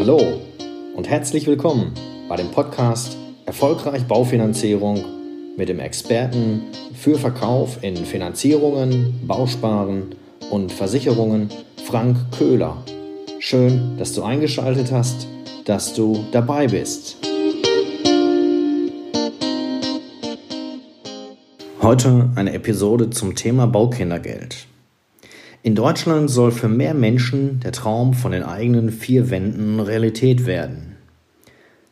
Hallo und herzlich willkommen bei dem Podcast Erfolgreich Baufinanzierung mit dem Experten für Verkauf in Finanzierungen, Bausparen und Versicherungen Frank Köhler. Schön, dass du eingeschaltet hast, dass du dabei bist. Heute eine Episode zum Thema Baukindergeld. In Deutschland soll für mehr Menschen der Traum von den eigenen vier Wänden Realität werden.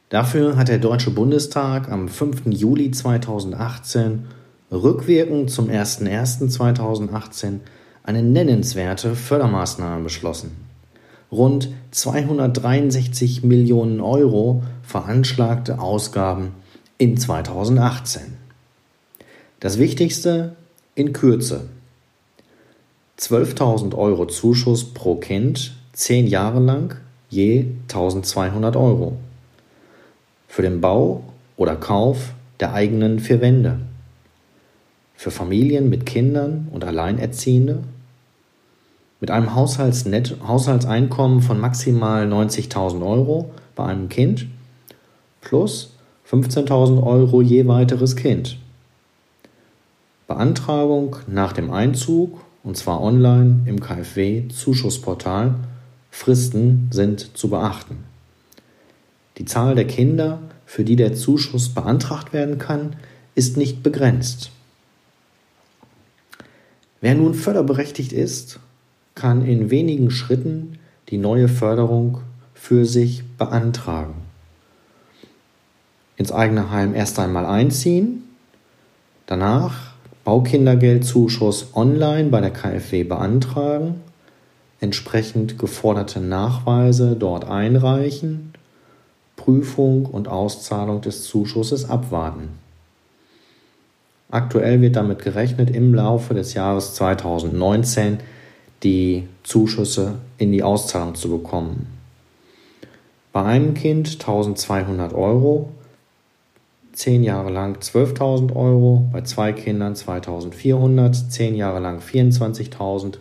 Dafür hat der Deutsche Bundestag am 5. Juli 2018 rückwirkend zum 01.01.2018 eine nennenswerte Fördermaßnahme beschlossen. Rund 263 Millionen Euro veranschlagte Ausgaben in 2018. Das Wichtigste in Kürze. 12.000 Euro Zuschuss pro Kind, 10 Jahre lang, je 1.200 Euro. Für den Bau oder Kauf der eigenen vier Wände. Für Familien mit Kindern und Alleinerziehende. Mit einem Haushaltsnet Haushaltseinkommen von maximal 90.000 Euro bei einem Kind plus 15.000 Euro je weiteres Kind. Beantragung nach dem Einzug und zwar online im KfW-Zuschussportal. Fristen sind zu beachten. Die Zahl der Kinder, für die der Zuschuss beantragt werden kann, ist nicht begrenzt. Wer nun förderberechtigt ist, kann in wenigen Schritten die neue Förderung für sich beantragen. Ins eigene Heim erst einmal einziehen, danach Baukindergeldzuschuss online bei der KfW beantragen, entsprechend geforderte Nachweise dort einreichen, Prüfung und Auszahlung des Zuschusses abwarten. Aktuell wird damit gerechnet, im Laufe des Jahres 2019 die Zuschüsse in die Auszahlung zu bekommen. Bei einem Kind 1200 Euro, zehn Jahre lang 12.000 Euro, bei zwei Kindern 2.400, zehn Jahre lang 24.000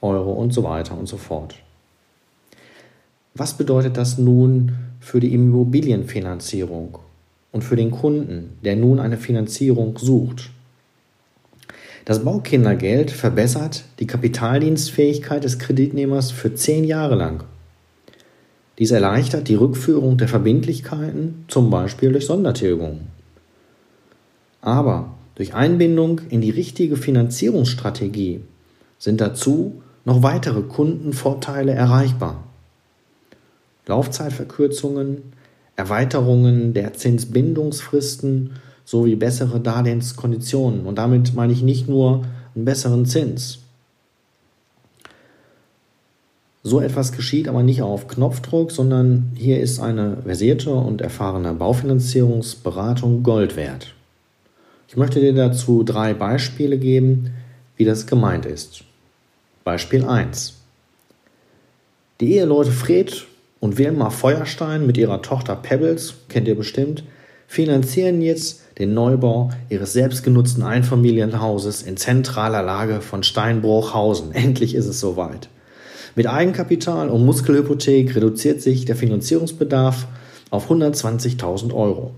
Euro und so weiter und so fort. Was bedeutet das nun für die Immobilienfinanzierung und für den Kunden, der nun eine Finanzierung sucht? Das Baukindergeld verbessert die Kapitaldienstfähigkeit des Kreditnehmers für zehn Jahre lang. Dies erleichtert die Rückführung der Verbindlichkeiten, zum Beispiel durch Sondertilgungen. Aber durch Einbindung in die richtige Finanzierungsstrategie sind dazu noch weitere Kundenvorteile erreichbar. Laufzeitverkürzungen, Erweiterungen der Zinsbindungsfristen sowie bessere Darlehenskonditionen. Und damit meine ich nicht nur einen besseren Zins. So etwas geschieht aber nicht auf Knopfdruck, sondern hier ist eine versierte und erfahrene Baufinanzierungsberatung Gold wert. Ich möchte dir dazu drei Beispiele geben, wie das gemeint ist. Beispiel 1. Die Eheleute Fred und Wilma Feuerstein mit ihrer Tochter Pebbles, kennt ihr bestimmt, finanzieren jetzt den Neubau ihres selbstgenutzten Einfamilienhauses in zentraler Lage von Steinbruchhausen. Endlich ist es soweit. Mit Eigenkapital und Muskelhypothek reduziert sich der Finanzierungsbedarf auf 120.000 Euro.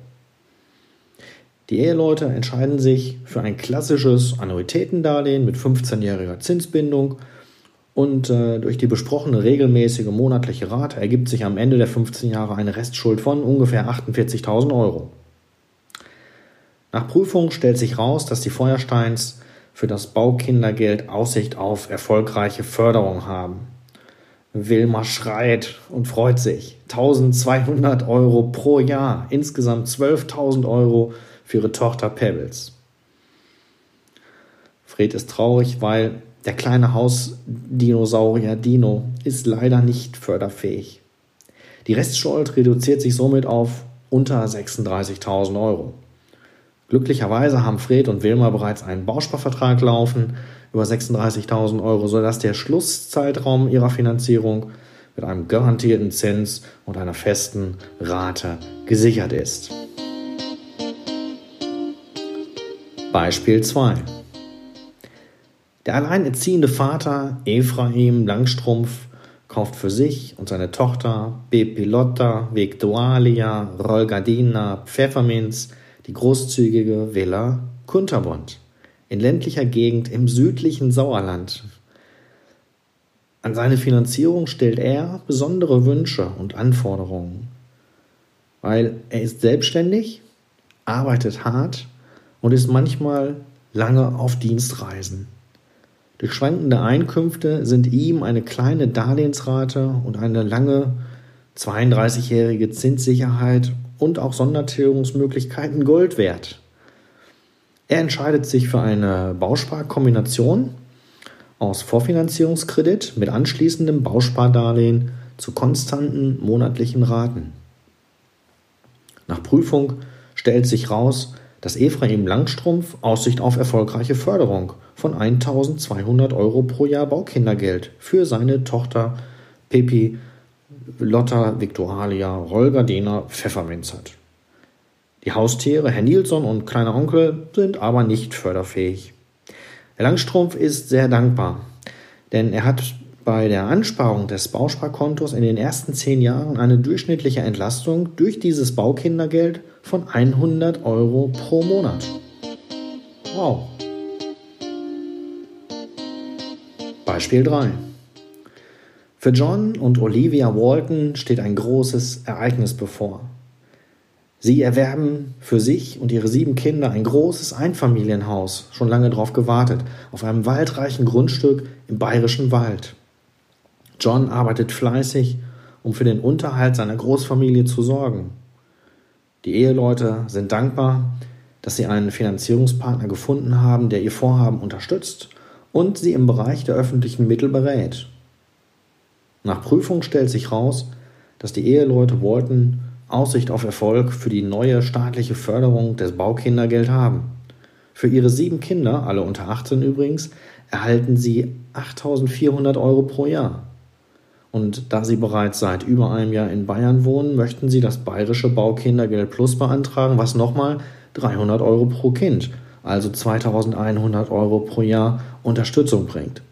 Die Eheleute entscheiden sich für ein klassisches Annuitätendarlehen mit 15-jähriger Zinsbindung und äh, durch die besprochene regelmäßige monatliche Rate ergibt sich am Ende der 15 Jahre eine Restschuld von ungefähr 48.000 Euro. Nach Prüfung stellt sich raus, dass die Feuersteins für das Baukindergeld Aussicht auf erfolgreiche Förderung haben. Wilma schreit und freut sich. 1200 Euro pro Jahr, insgesamt 12.000 Euro für ihre Tochter Pebbles. Fred ist traurig, weil der kleine Hausdinosaurier Dino ist leider nicht förderfähig. Die Restschuld reduziert sich somit auf unter 36.000 Euro. Glücklicherweise haben Fred und Wilma bereits einen Bausparvertrag laufen über 36.000 Euro, sodass der Schlusszeitraum ihrer Finanzierung mit einem garantierten Zins und einer festen Rate gesichert ist. Beispiel 2. Der alleinerziehende Vater Ephraim Langstrumpf kauft für sich und seine Tochter Bepilotta, Victualia, Rolgadina, Pfefferminz die großzügige Villa Kunterbund in ländlicher Gegend im südlichen Sauerland. An seine Finanzierung stellt er besondere Wünsche und Anforderungen, weil er ist selbstständig, arbeitet hart und ist manchmal lange auf Dienstreisen. Durch schwankende Einkünfte sind ihm eine kleine Darlehensrate und eine lange 32-jährige Zinssicherheit und auch Sondertilgungsmöglichkeiten Gold wert. Er entscheidet sich für eine Bausparkombination aus Vorfinanzierungskredit mit anschließendem Bauspardarlehen zu konstanten monatlichen Raten. Nach Prüfung stellt sich raus, dass Ephraim Langstrumpf Aussicht auf erfolgreiche Förderung von 1200 Euro pro Jahr Baukindergeld für seine Tochter Pepi Lotta Victualia Rollgardena Pfefferminz hat. Die Haustiere, Herr Nilsson und kleiner Onkel, sind aber nicht förderfähig. Herr Langstrumpf ist sehr dankbar, denn er hat bei der Ansparung des Bausparkontos in den ersten zehn Jahren eine durchschnittliche Entlastung durch dieses Baukindergeld von 100 Euro pro Monat. Wow. Beispiel 3. Für John und Olivia Walton steht ein großes Ereignis bevor. Sie erwerben für sich und ihre sieben Kinder ein großes Einfamilienhaus, schon lange darauf gewartet, auf einem waldreichen Grundstück im bayerischen Wald. John arbeitet fleißig, um für den Unterhalt seiner Großfamilie zu sorgen. Die Eheleute sind dankbar, dass sie einen Finanzierungspartner gefunden haben, der ihr Vorhaben unterstützt und sie im Bereich der öffentlichen Mittel berät. Nach Prüfung stellt sich heraus, dass die Eheleute Walton Aussicht auf Erfolg für die neue staatliche Förderung des Baukindergeld haben. Für ihre sieben Kinder, alle unter 18 übrigens, erhalten sie 8400 Euro pro Jahr. Und da sie bereits seit über einem Jahr in Bayern wohnen, möchten sie das bayerische Baukindergeld Plus beantragen, was nochmal 300 Euro pro Kind, also 2100 Euro pro Jahr Unterstützung bringt.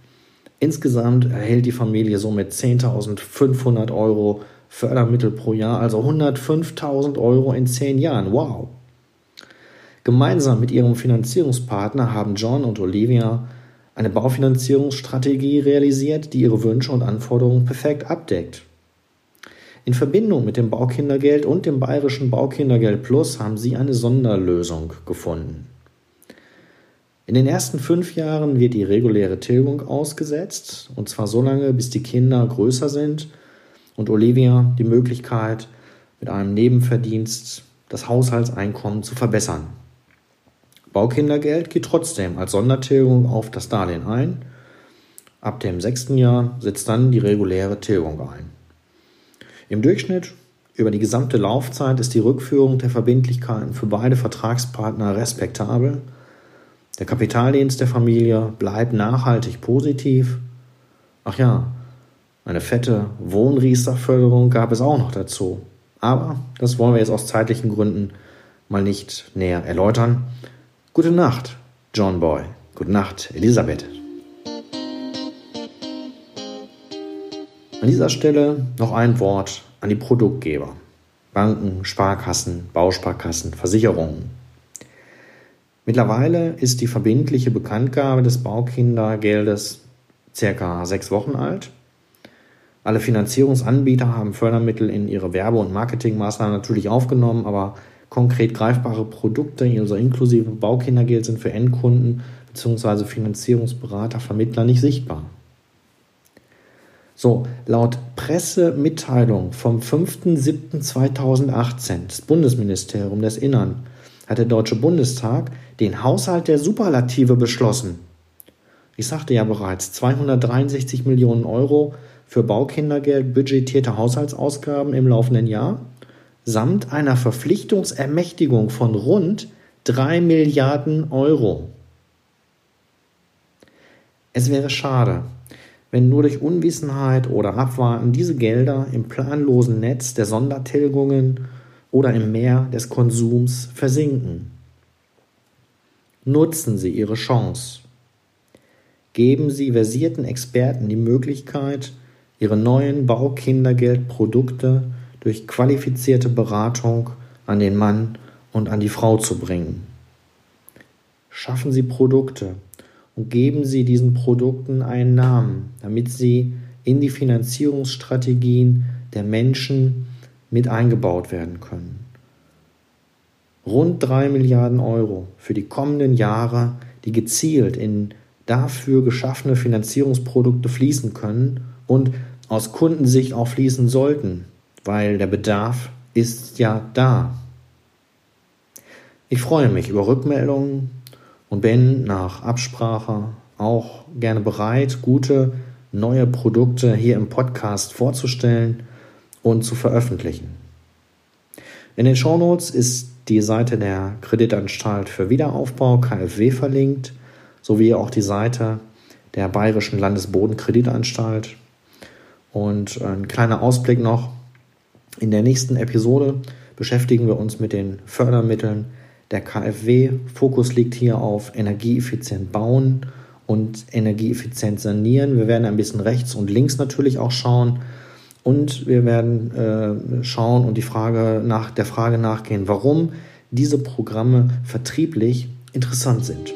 Insgesamt erhält die Familie somit 10.500 Euro Fördermittel pro Jahr, also 105.000 Euro in zehn Jahren. Wow! Gemeinsam mit ihrem Finanzierungspartner haben John und Olivia eine Baufinanzierungsstrategie realisiert, die ihre Wünsche und Anforderungen perfekt abdeckt. In Verbindung mit dem Baukindergeld und dem bayerischen Baukindergeld Plus haben sie eine Sonderlösung gefunden. In den ersten fünf Jahren wird die reguläre Tilgung ausgesetzt, und zwar so lange, bis die Kinder größer sind und Olivia die Möglichkeit, mit einem Nebenverdienst das Haushaltseinkommen zu verbessern. Baukindergeld geht trotzdem als Sondertilgung auf das Darlehen ein. Ab dem sechsten Jahr setzt dann die reguläre Tilgung ein. Im Durchschnitt über die gesamte Laufzeit ist die Rückführung der Verbindlichkeiten für beide Vertragspartner respektabel. Der Kapitaldienst der Familie bleibt nachhaltig positiv. Ach ja, eine fette Wohnriester-Förderung gab es auch noch dazu. Aber das wollen wir jetzt aus zeitlichen Gründen mal nicht näher erläutern. Gute Nacht, John Boy. Gute Nacht, Elisabeth. An dieser Stelle noch ein Wort an die Produktgeber. Banken, Sparkassen, Bausparkassen, Versicherungen. Mittlerweile ist die verbindliche Bekanntgabe des Baukindergeldes circa sechs Wochen alt. Alle Finanzierungsanbieter haben Fördermittel in ihre Werbe- und Marketingmaßnahmen natürlich aufgenommen, aber konkret greifbare Produkte, also inklusive Baukindergeld, sind für Endkunden bzw. Finanzierungsberater, Vermittler nicht sichtbar. So, laut Pressemitteilung vom 5.7.2018 des Bundesministeriums des Innern hat der Deutsche Bundestag den Haushalt der Superlative beschlossen. Ich sagte ja bereits, 263 Millionen Euro für Baukindergeld budgetierte Haushaltsausgaben im laufenden Jahr samt einer Verpflichtungsermächtigung von rund 3 Milliarden Euro. Es wäre schade, wenn nur durch Unwissenheit oder Abwarten diese Gelder im planlosen Netz der Sondertilgungen oder im Meer des Konsums versinken. Nutzen Sie Ihre Chance. Geben Sie versierten Experten die Möglichkeit, ihre neuen Baukindergeldprodukte durch qualifizierte Beratung an den Mann und an die Frau zu bringen. Schaffen Sie Produkte und geben Sie diesen Produkten einen Namen, damit sie in die Finanzierungsstrategien der Menschen mit eingebaut werden können. Rund drei Milliarden Euro für die kommenden Jahre, die gezielt in dafür geschaffene Finanzierungsprodukte fließen können und aus Kundensicht auch fließen sollten, weil der Bedarf ist ja da. Ich freue mich über Rückmeldungen und bin nach Absprache auch gerne bereit, gute neue Produkte hier im Podcast vorzustellen und zu veröffentlichen. In den Shownotes ist die Seite der Kreditanstalt für Wiederaufbau KfW verlinkt, sowie auch die Seite der Bayerischen Landesbodenkreditanstalt. Und ein kleiner Ausblick noch. In der nächsten Episode beschäftigen wir uns mit den Fördermitteln der KfW. Fokus liegt hier auf energieeffizient bauen und energieeffizient sanieren. Wir werden ein bisschen rechts und links natürlich auch schauen. Und wir werden äh, schauen und die Frage nach, der Frage nachgehen, warum diese Programme vertrieblich interessant sind.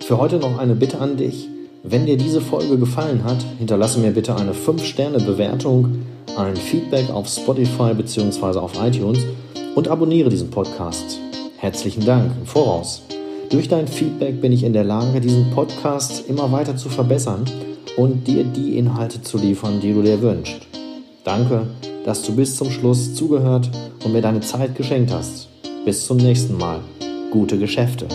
Für heute noch eine Bitte an dich. Wenn dir diese Folge gefallen hat, hinterlasse mir bitte eine 5-Sterne-Bewertung, ein Feedback auf Spotify bzw. auf iTunes und abonniere diesen Podcast. Herzlichen Dank im Voraus. Durch dein Feedback bin ich in der Lage, diesen Podcast immer weiter zu verbessern und dir die Inhalte zu liefern, die du dir wünschst. Danke, dass du bis zum Schluss zugehört und mir deine Zeit geschenkt hast. Bis zum nächsten Mal. Gute Geschäfte.